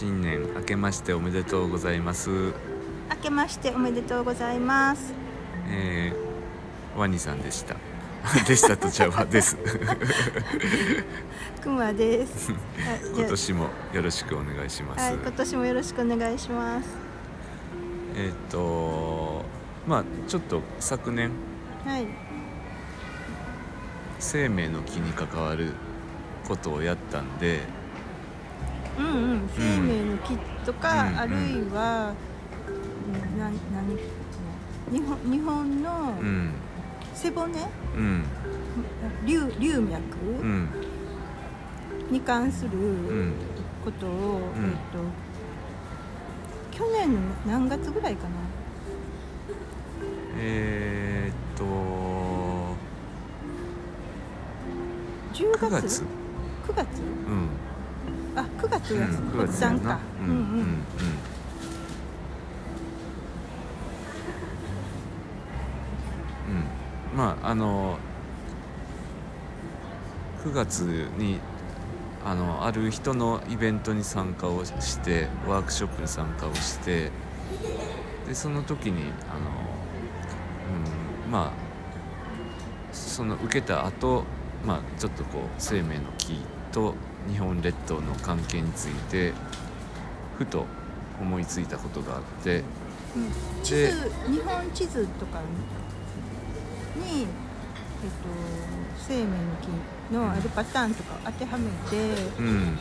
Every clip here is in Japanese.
新年明けましておめでとうございます。明けましておめでとうございます。えー、ワニさんでした。でしたとちゃうわです。くまです。今年もよろしくお願いします、あはい今年もよろしくお願いします。えーっ、とまあちょっと昨年はい。生命の木に関わることをやったんでうんうん生命の木とか、うんあるいは、うん、な何日本日本のうん。背骨？うん。流流脈？うん。に関するうん。ことを、うん。えっと去年の何月ぐらいかな？えー、っと。10 9月月。9月？うんあ9月うんが9発月やな。うんうんうん。うんうん。うん。まああの9月にあのある人のイベントに参加をしてワークショップに参加をしてでその時にあの、うん、まあその受けた後、まあちょっとこう生命の木と日本列島の関係についてふと思いついたことがあってうん。地図日本地図とかに、えっと、生命の木のあるパターンとかを当てはめて、うん。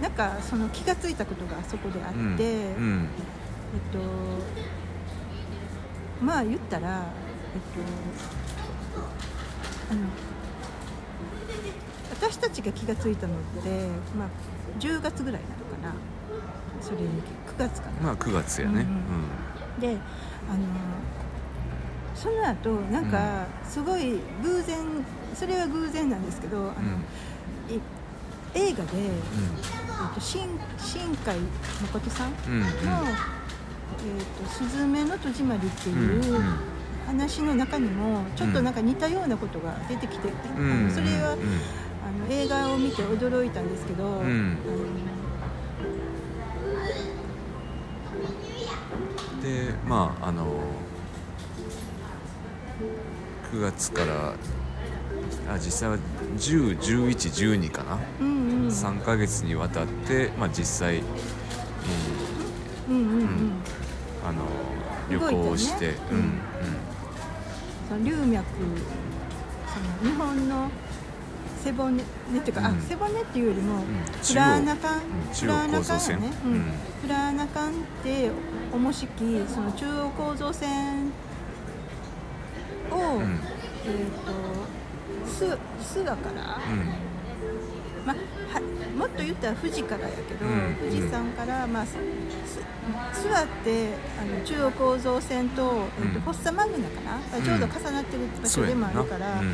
なんかその気がついたことがそこであって、うん。うん。えっとまあ言ったら、えっと、あの私たちが気がついたのって、まあ、10月ぐらいなのかな。それに9月かな。まあ9月やね。うんであのその後なんかすごい偶然それは偶然なんですけどあの、うん。い映画で、えっと新新海誠さんのうんうん「えっとすずめの戸締まり」ってうんいううん話の中にもちょっとなんか似たようなことが出てきて、うんあのそれは、うんあの映画を見て驚いたんですけど、ん。あのでまああの9月からあ実際は101112かな、うんうん。3ヶ月にわたって、まあ、実際、うんうんうん。うん。うんあの旅行をして、ね。うんうん。その流脈その日本の背骨ねっていうか、うん。あ背骨っていうよりも、ん。プラーナ管、うんプラーナね、プラーナ管って重しきその中央構造線を、うん。えっ、とす諏訪から、まあ、はもっと言ったら富士からやけど、うん富士山から、まあ、すす諏訪ってあの中央構造線と,、えっとうんフォッサマグナかな、ちょうど重なってる場所でもあるから、あの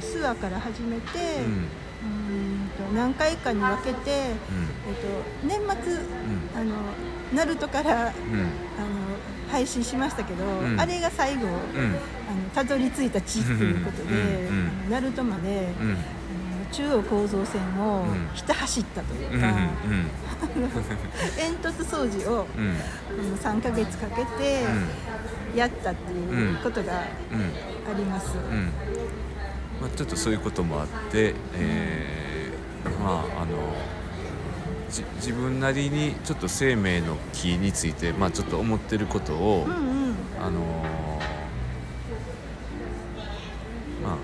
諏訪から始めて、うん。うーんと何回かに分けて、えっと、年末あのナルトからあのうん配信しましたけど、ん。あれが最後、うん。あのたどり着いた地っていうことで、うん。うん。あのナルトまで、中央構造線をうん。ひた走ったといううんか、うん。煙突掃除をうん。あの3ヶ月かけてやったっていうことがあうん。ります。うん。まあ、ちょっとそういうこともあって、えーまああのじ自分なりにちょっと生命の木について、まあ、ちょっと思ってることを、うんうん。あのまあ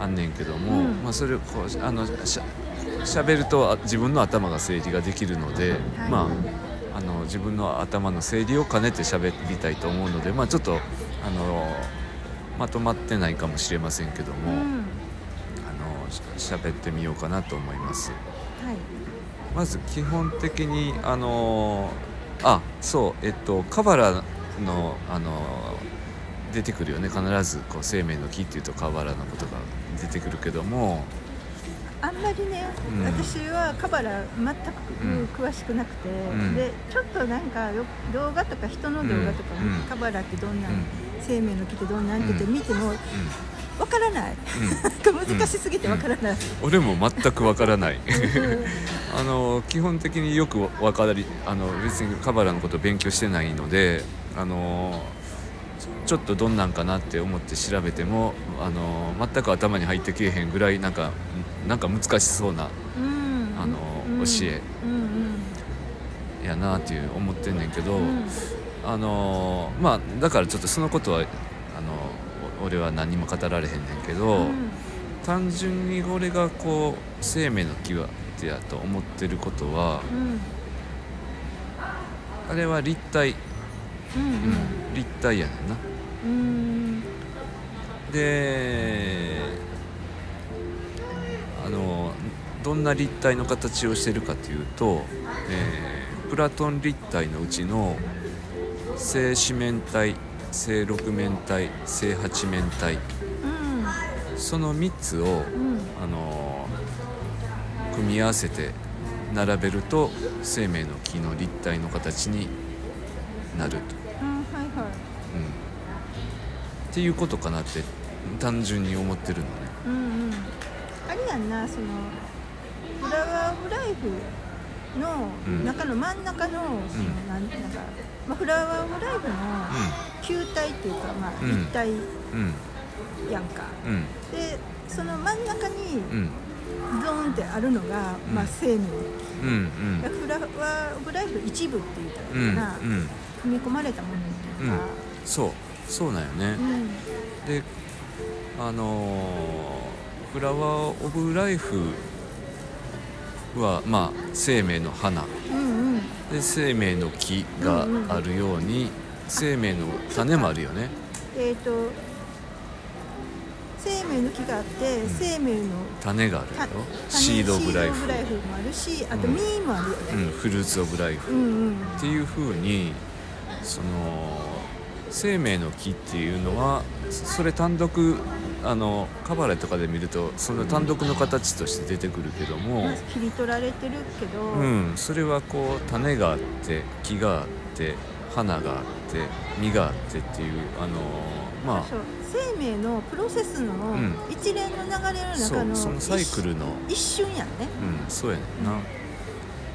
あんねんけども、うん。まあ、それをこうあのしゃ喋るとあ自分の頭が整理ができるので、はい。まああの自分の頭の整理を兼ねて喋りたいと思うので、まあ、ちょっとあのまとまってないかもしれませんけども、うん。あのし喋ってみようかなと思います。はい。まず基本的にあのあそうえっとカバラのあの出てくるよね。必ずこう生命の木っていうとカバラのことが出てくるけども。あんまりね、うん。私はカバラ全うん。く詳しくなくて、ん。でちょっとなんかよ動画とか人の動画とか、うん。うん。カバラってどんなん、うん。生命の木ってどんなんって見ても、わからない。うん、難しすぎてわからない、俺も全くわからない。うん あの基本的によくわかりあの別にカバラのことを勉強してないのであのちょっとどんなんかなって思って調べてもあの全く頭に入ってけえへんぐらいなんかなんか難しそうなうん。あのうん。教え。うんやなっていう思ってんねんけど、うん。うんあのまあだからちょっとそのことはあのお俺は何も語られへんねんけど、うん。単純に俺がこう生命の木はってやと思ってることはうん。あれは立体、うんうん、立体やねんな。うん。であのどんな立体の形をしてるかというと、えープラトン立体のうちの正四面体正六面体正八面体。その3つをうんうん。あの組み合わせて並べると生命の木の立体の形になると、っていうことかなって単純に思ってるのね。うんうん。あれやんなそのフラワーオブライフのうん中の真ん中のその、なん。なんか、まあ、フラワーオブライフの球体っていうか、まあ、うん立体うん。やん。か、うん。でその真ん中にうん。ゾーンってあるのが、うん。まあ、生命。うんうん。フラワーオブライフの一部って言ったうんうん。組み込まれたものっていうか、そうそうなんよね。うん。であのーフラワー・オブ・ライフはまあ生命の花。うんうん。で生命の木があるように、生命の種もあるよね。えっ、と生命の木があって、ん。生命の種があるたよ。種シード・オブ・ライフもあるしあとうん。実もあるようん、ねフルーツ・オブ・ライフ、うんうん。っていうふうにその生命の木っていうのはそそれ単独あのカバレとかで見るとその単独の形として出てくるけども、まあ切り取られてるけど、うん、それはこう種があって木があって花があって実があってっていうあのまそう生命のプロセスのん。一連の流れのあそう中のそのサイクルの。一一瞬やんね。うんそうやねん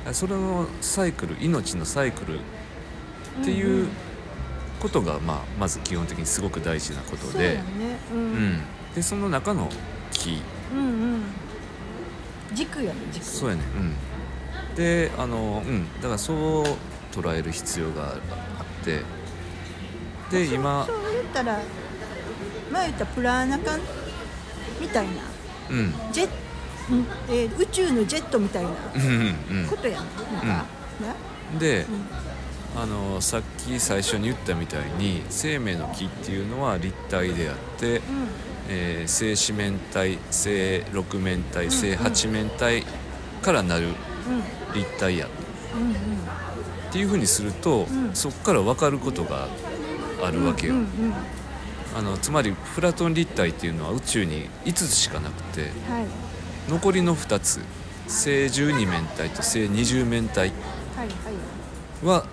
な、それのサイクル命のサイクルっていうことが、まあ、まず基本的にすごく大事なことで。そうやんね。ううん。ん、でその中の木。うんうん。軸やね軸。そうやね。うん。であのうん。だからそう捉える必要があって。で今。そう言ったら前言ったプラーナ缶みたいな。うん。ジェえー宇宙のジェットみたいなことやんなんか、ねうん。でうんあのさっき最初に言ったみたいに生命の木っていうのは立体であって、えー正四面体正六面体正八面体からなるうん。うん立体やうんうん。っていうふうにすると、うん。そこから分かることがあるわけよ、うんうんあのつまりプラトン立体っていうのは宇宙に5つしかなくてはい。残りの2つ正12面体と正20面体はいはい。は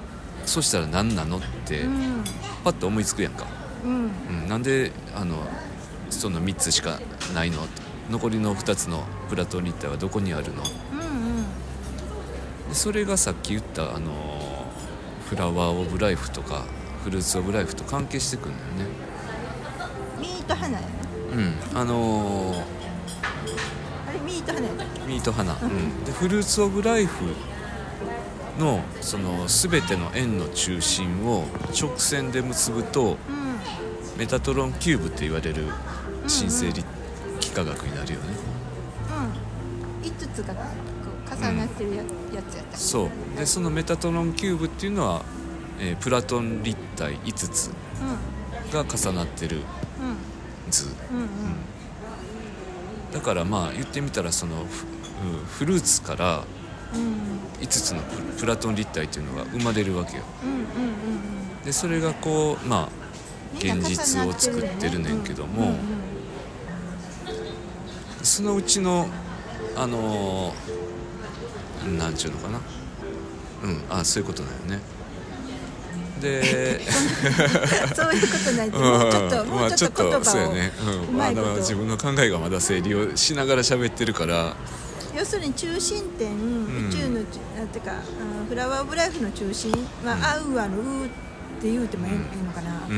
そしたら何なのってうん。パッと思いつくやんか、うん。うん、なんであのその3つしかないの？残りの2つのプラトン立体はどこにあるの？うんうん。でそれがさっき言ったあのFlower of Life とか Fruits of Life と関係してくるんだよね。ミート花やなうん。あのーあれミート花やミート花、うん、で Fruits of Life のその全ての円の中心を直線で結ぶとうん。メタトロンキューブって言われる神聖幾何学になるよね、うん。5つがこう重なってるや,、やつやった。っそう。でそのメタトロンキューブっていうのは、えープラトン立体5つけが重なってるうん。図うん。うん。だからまあ言ってみたらそのフうんフルーツから5つのププラトン立体っていうのが生まれるわけよ。でそれがこうまあ現実を作ってるねんけどもそのうちのあのーなんちゅうのかな。うんあそういうことだよね。で そういうことない？もうちょっともまあうちょっとね、うん、あの自分の考えがまだ整理をしながら喋ってるから要するに中心点、ん。宇宙のちなんていうかあフラワーオブライフの中心は、うん。アウアのウーって言うてもいい,、のかな。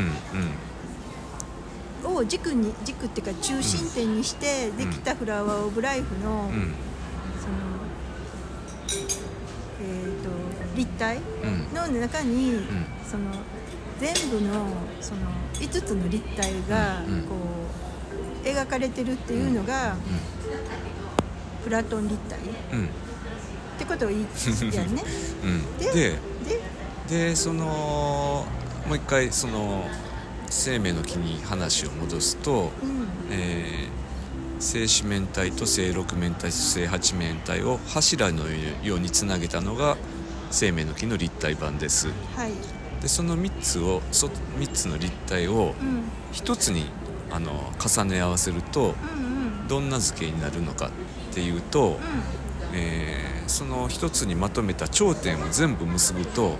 う、んを軸に軸っていうか中心点にしてできたフラワーオブライフの、そのえー、と立体うんの中に、ん。その全部のその5つの立体がこう描かれてるっていうのが、プラトン立体。っうん。うんてことを言いやんね。うん。ででででそのもう一回その生命の木に話を戻すと、うん。えー正四面体と正六面体と正八面体を柱のようにつなげたのが生命の木の立体版です。はい。でその3つをそ3つの立体をうん。1つにあの重ね合わせるとうんうんどんな図形になるのかっていうと、えーその1つにまとめた頂点を全部結ぶとうん。うん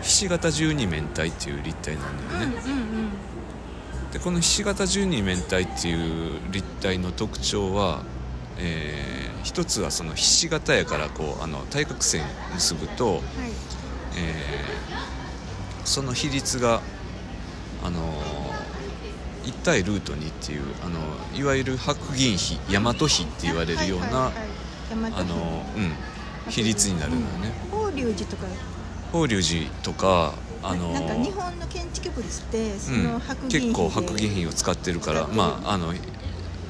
ひし形十二面体っていう立体なんだよね、うんうんでこのひし形十二面体っていう立体の特徴は、えー一つはそのひし形やからこうあの対角線結ぶと、はい。えーその比率があの1対ルート2っていうあのいわゆる白銀比大和比って言われるような、あのうん比率になるのよね。法隆寺とか。法隆寺とかあのなんか日本の建築物ってそうんの白銀比で、結構白銀比を使ってるからまああの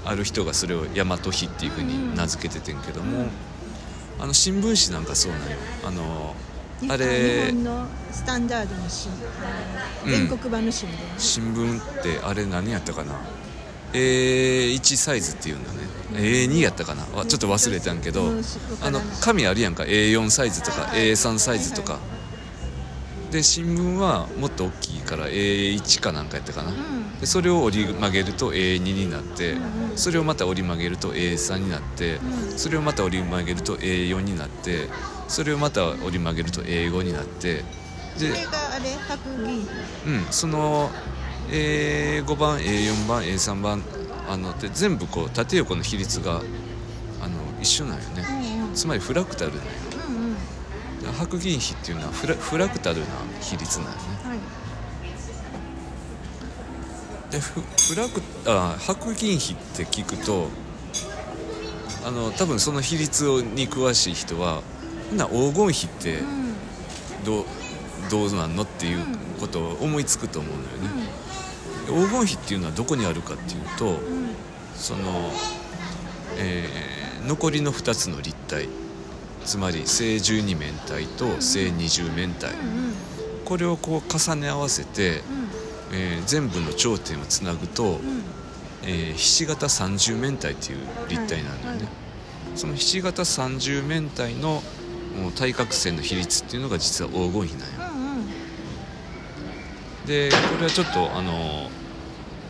ある人がそれを大和比っていうふうに名付けててんけども、うん。あの新聞紙なんかそうなんよ。あの日あれ。日本のスタンダードの新うん。全国版の新聞、新聞ってあれ何やったかな？A1 サイズっていうんだね。A2 やったかな？わちょっと忘れたんけど、あの紙あるやんか。A4 サイズとかはい。はい A3 サイズとか、はいで新聞はもっと大きいから A1 かなんかやったかな、うん。でそれを折り曲げると A2 になって、うんうん。それをまた折り曲げると A3 になって、うん。それをまた折り曲げると A4 になってそれをまた折り曲げると A5 になってでそれがあれ白銀。比うん、その A5 番 A4 番 A3 番あのって全部こう縦横の比率があの一緒なんよね。うんうん。つまりフラクタルなんよ。うんうん。白銀比っていうのはフラフラクタルな比率なんよね。はい。でフフラクあ白銀比って聞くとあの多分その比率に詳しい人はな黄金比ってうん。どうどうなんのっていうことを思いつくと思うのよね、黄金比っていうのはどこにあるかっていうと、その、えー残りの2つの立体つまり正十二面体と正二十面体、うんこれをこう重ね合わせて、えー全部の頂点をつなぐと、えーひし形三十面体っていう立体なんだよね、そのひし形三十面体のもう対角線の比率っていうのが実は黄金比なんようんうん。でこれはちょっとあの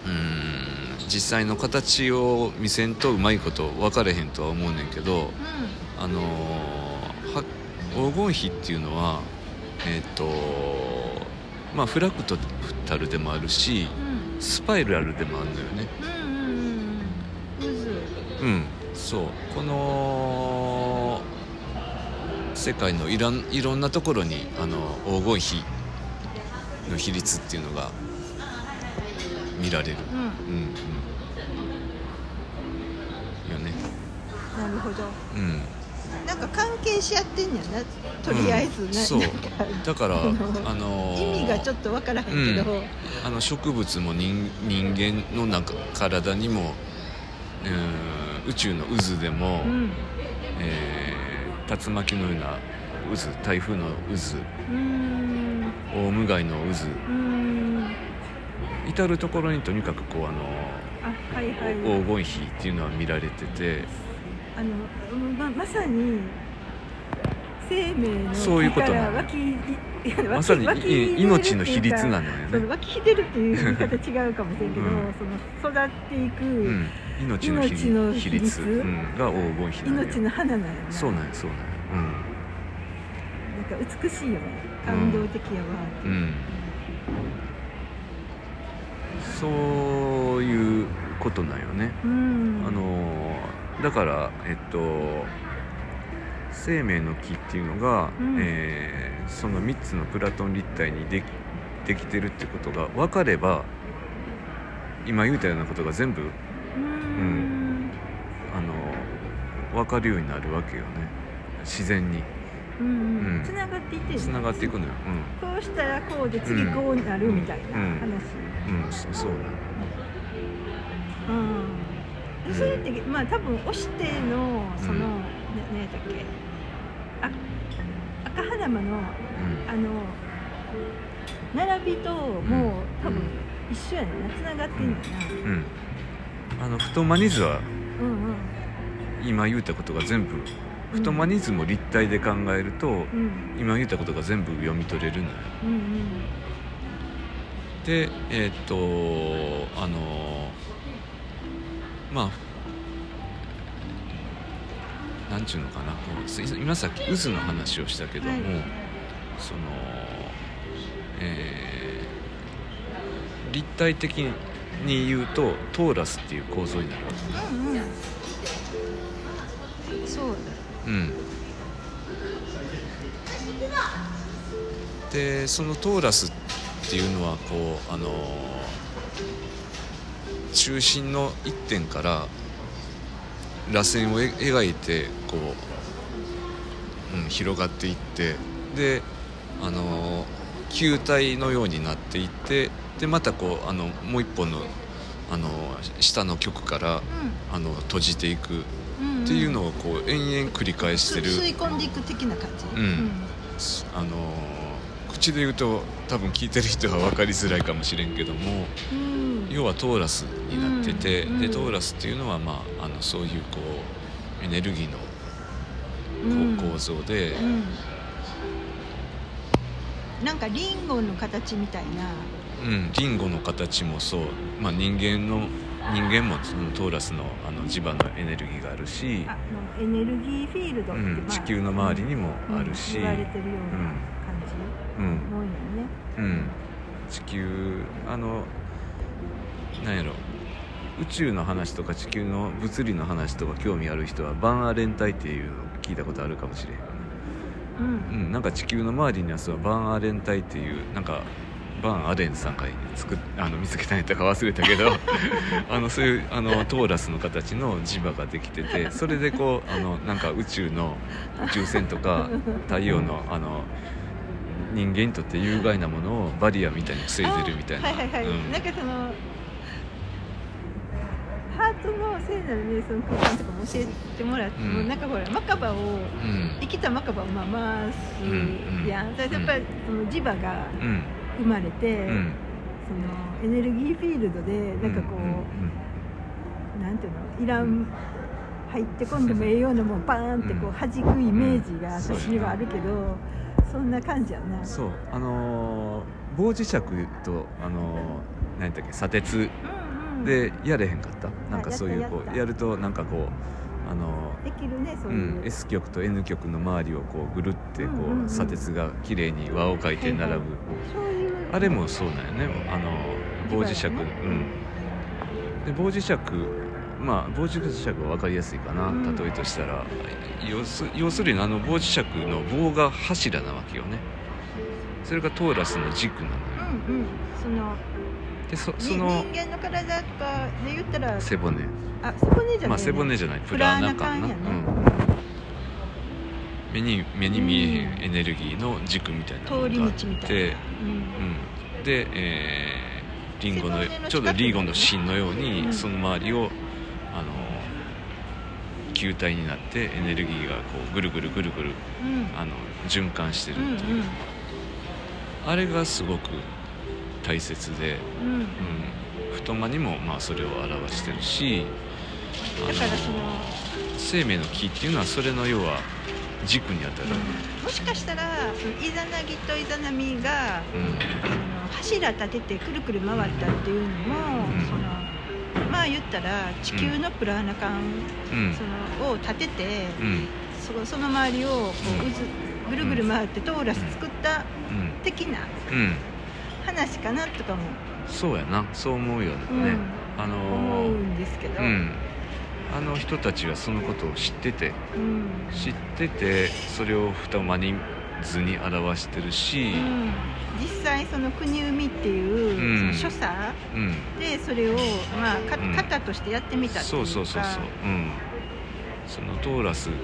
うーん実際の形を見せんとうまいこと分かれへんとは思うねんけどあのは黄金比っていうのはえっ、とまあフラクタルでもあるしうん。スパイラルでもあるのよね。うんうん。そう。この世界のいらんいろんなところにあの黄金比の比率っていうのが見られる。うん。うんうん。よね。なるほど。うん。なんか関係し合ってんねやなとりあえずね、うん。そう。なんかだからあのあのー意味がちょっとわからへんけど、うん。あの植物も人人間の中体にも、うん宇宙の渦でも、うん。えー竜巻のような渦台風の渦。うーん。オウムガイの渦。うーん。至る所にとにかくこうあのあはいはい。黄金比っていうのは見られてて。あのままさに生命のそういうことなの。まさに命の比率なののよね、湧き出るっていう言い方違うかもしれんけど、うん。その育っていく、うん、命の比命の比比率率うん、が黄金比なのよ命の花なんやなそうなんやそうなんや。だか美しいよね。感動的やわ、う。ん。そういうことなんよね、うん。あのだからえっと生命の木っていうのが、うん。えーその3つのプラトン立体にできできてるってことが分かれば今言うたようなことが全部うん。あの分かるようになるわけよね。自然に。うんうん。つながっていってる。つながっていくのよ。こうしたらこうで次こうなるみたいなうん。話うん、うん、そそうなの。うん、それってまあ多分押してのその、うんねねだっけ。あ赤肌間のうん。あの並びともう多分一緒やねんな。つながってんだよな。うんあの太マニズはうんうん。今言うたことが全部太マニズムを立体で考えると、うん。今言ったことが全部読み取れるのよ。うんうん。でえーっとあのまあなんちゅうのかな今さっき渦の話をしたけども、はい。そのえー立体的に言うとトーラスっていう構造になるわけ。うんうん。そう。だうん、でそのトーラスっていうのはこうあの中心の一点から螺旋をえ描いてこう、うん、広がっていってであの球体のようになっていってでまたこうあのもう一本のあの下の極からあの閉じていくうんっていうのをこう延々繰り返してる、吸い込んでいく的な感じ。うん。あのー口で言うと多分聞いてる人は分かりづらいかもしれんけどもうん。要はトーラスになってて、でトーラスっていうのは、まあ、あのそういうこうエネルギーの構造で、うんなんかリンゴの形みたいな。うん、リンゴの形もそう、まあ、人間の人間もそのトーラスのあの磁場のエネルギーがあるし、あのエネルギーフィールドうん、まあ地球の周りにもあるし、うん言われてるような感じうんのんやね。うん、地球あのなんやろ。宇宙の話とか地球の物理の話とか興味ある人はバンアレン帯っていうのを聞いたことあるかもしれへんうん。うん、なんか地球の周りにはそのバンアレン帯っていうなんかバンアレンさんが作っあの見つけたんやったか忘れたけど あのそういうあのトーラスの形の磁場ができてて それでこうあのなんか宇宙の宇宙船とか 太陽のあの人間にとって有害なものをバリアみたいに防いでるみたいな。あはいはいはい、うん。なんかそのハートの聖なる瞑想の空間とかも教えてもらって、うん。もうなんかほらマカバをうん。生きたマカバをまあ回すうんうん。やっぱりその磁場がうん。生まれて、うん。そのエネルギーフィールドでなんかこう、うんなんていうのいらん入ってこんでもええようなもんバーンってこう弾くイメージがうん私にはあるけど、そんな感じやな。そう。あのー棒磁石とあのー何やっけ砂鉄でやれへんかった？なんかそういうこうやるとなんかこうあのできるねそうーいう。う、ん、S 極と N 極の周りをこうぐるってこう砂鉄が綺麗に輪を描いて並ぶ、あれもそうなんよね。あの棒磁石、うん。で棒磁石まあ棒磁石は分かりやすいかな、うん。例えとしたら要す要するにあの棒磁石の棒が柱なわけよね。それがトーラスの軸なのよ。うんうん。そのでそそにの。人間の体とかで言ったら。背骨。あ背骨じゃない、ね。まあ背骨じゃない。ププラーナ感な、ねうん、目に目に見えへんエネルギーの軸みたいなのがあ通り道みたいな。って、うん。うん、で、えーリンゴのちょうどリンゴの芯のように、うん。その周りをあの球体になってエネルギーがこうぐるぐるぐるぐるうん。あの循環してるうんっていう、あれがすごく大切で、うん。うん。うん、太間にもまあそれを表してるしあだからその生命の木っていうのはそれの要は軸にあたる、もしかしたらそのイザナギとイザナミがうん。柱立ててくるくる回ったっていうのも、うん。そのまあ言ったら地球のプラーナ管、うん。そのを立てて、うん。そその周りをこううん。渦ぐるぐる回ってトーラス作ったうん。的なうん話かなとかも、そうやな。そう思うよね、うん。あの思うーんですけど、うん。あの人たちはそのことを知ってて。うん。知っててそれを二間に図に表してるし。うん。実際その国生みっていう、所作うん、でそれを、まあ、かうん。型としてやってみたっていうか。そうそうそうそう。うん。そのトーラス、うん、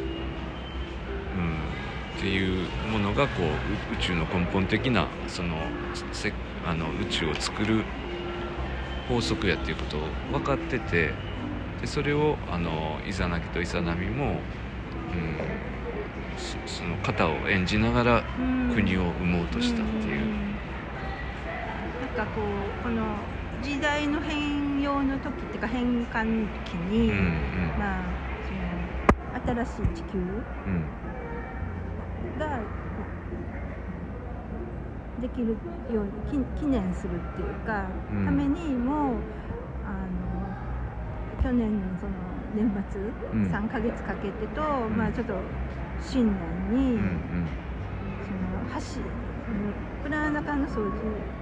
っていうものがこうう宇宙の根本的なそのせあの宇宙を作る法則やっていうことを分かっててでそれをあのイザナギとイザナミも、うん、そその型を演じながらうん国を生もうとしたっていう。んん。なんかこうこの時代の変容の時っていうか変換期に、うんうん。まあその新しい地球うんができるようにき記念するっていうか、うん。ためにもあの去年のその年末、うん3ヶ月かけてと、ん。まあちょっと新年に、うんうん。そのプラーナカの掃除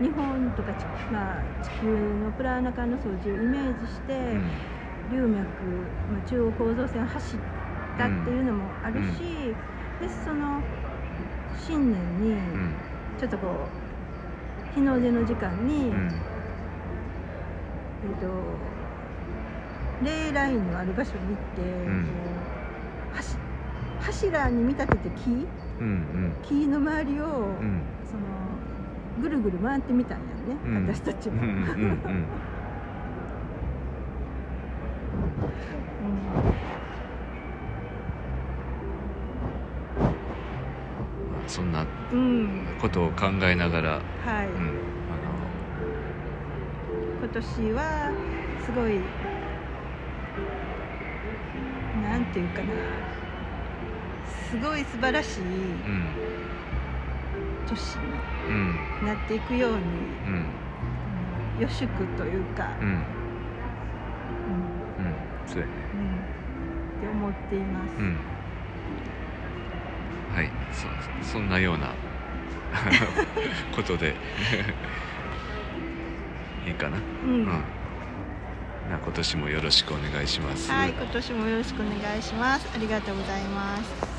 日本とかち、まあ、地球のプラーナカの掃除をイメージして、うん。龍脈、まあ、中央構造線を走ったっていうのもあるし、でその新年にうん。ちょっとこう日の出の時間に、うん。えっとレーラインのある場所に行って、ん。こう柱柱に見立てて木木の周りを、うん。そのぐるぐる回ってみたん。やね、うん。私たちも。うんうんうんそんなことを考えながら、はい、うん、今年はすごいなんていうかなすごい素晴らしいあの年になっていくように、うん。うん。予祝というか、うん。うん。うん。そうやね。うん。って思っています。うんはいそそんなような ことで。いいかな？うん。うん。な今年もよろしくお願いします。はい、今年もよろしくお願いします。ありがとうございます。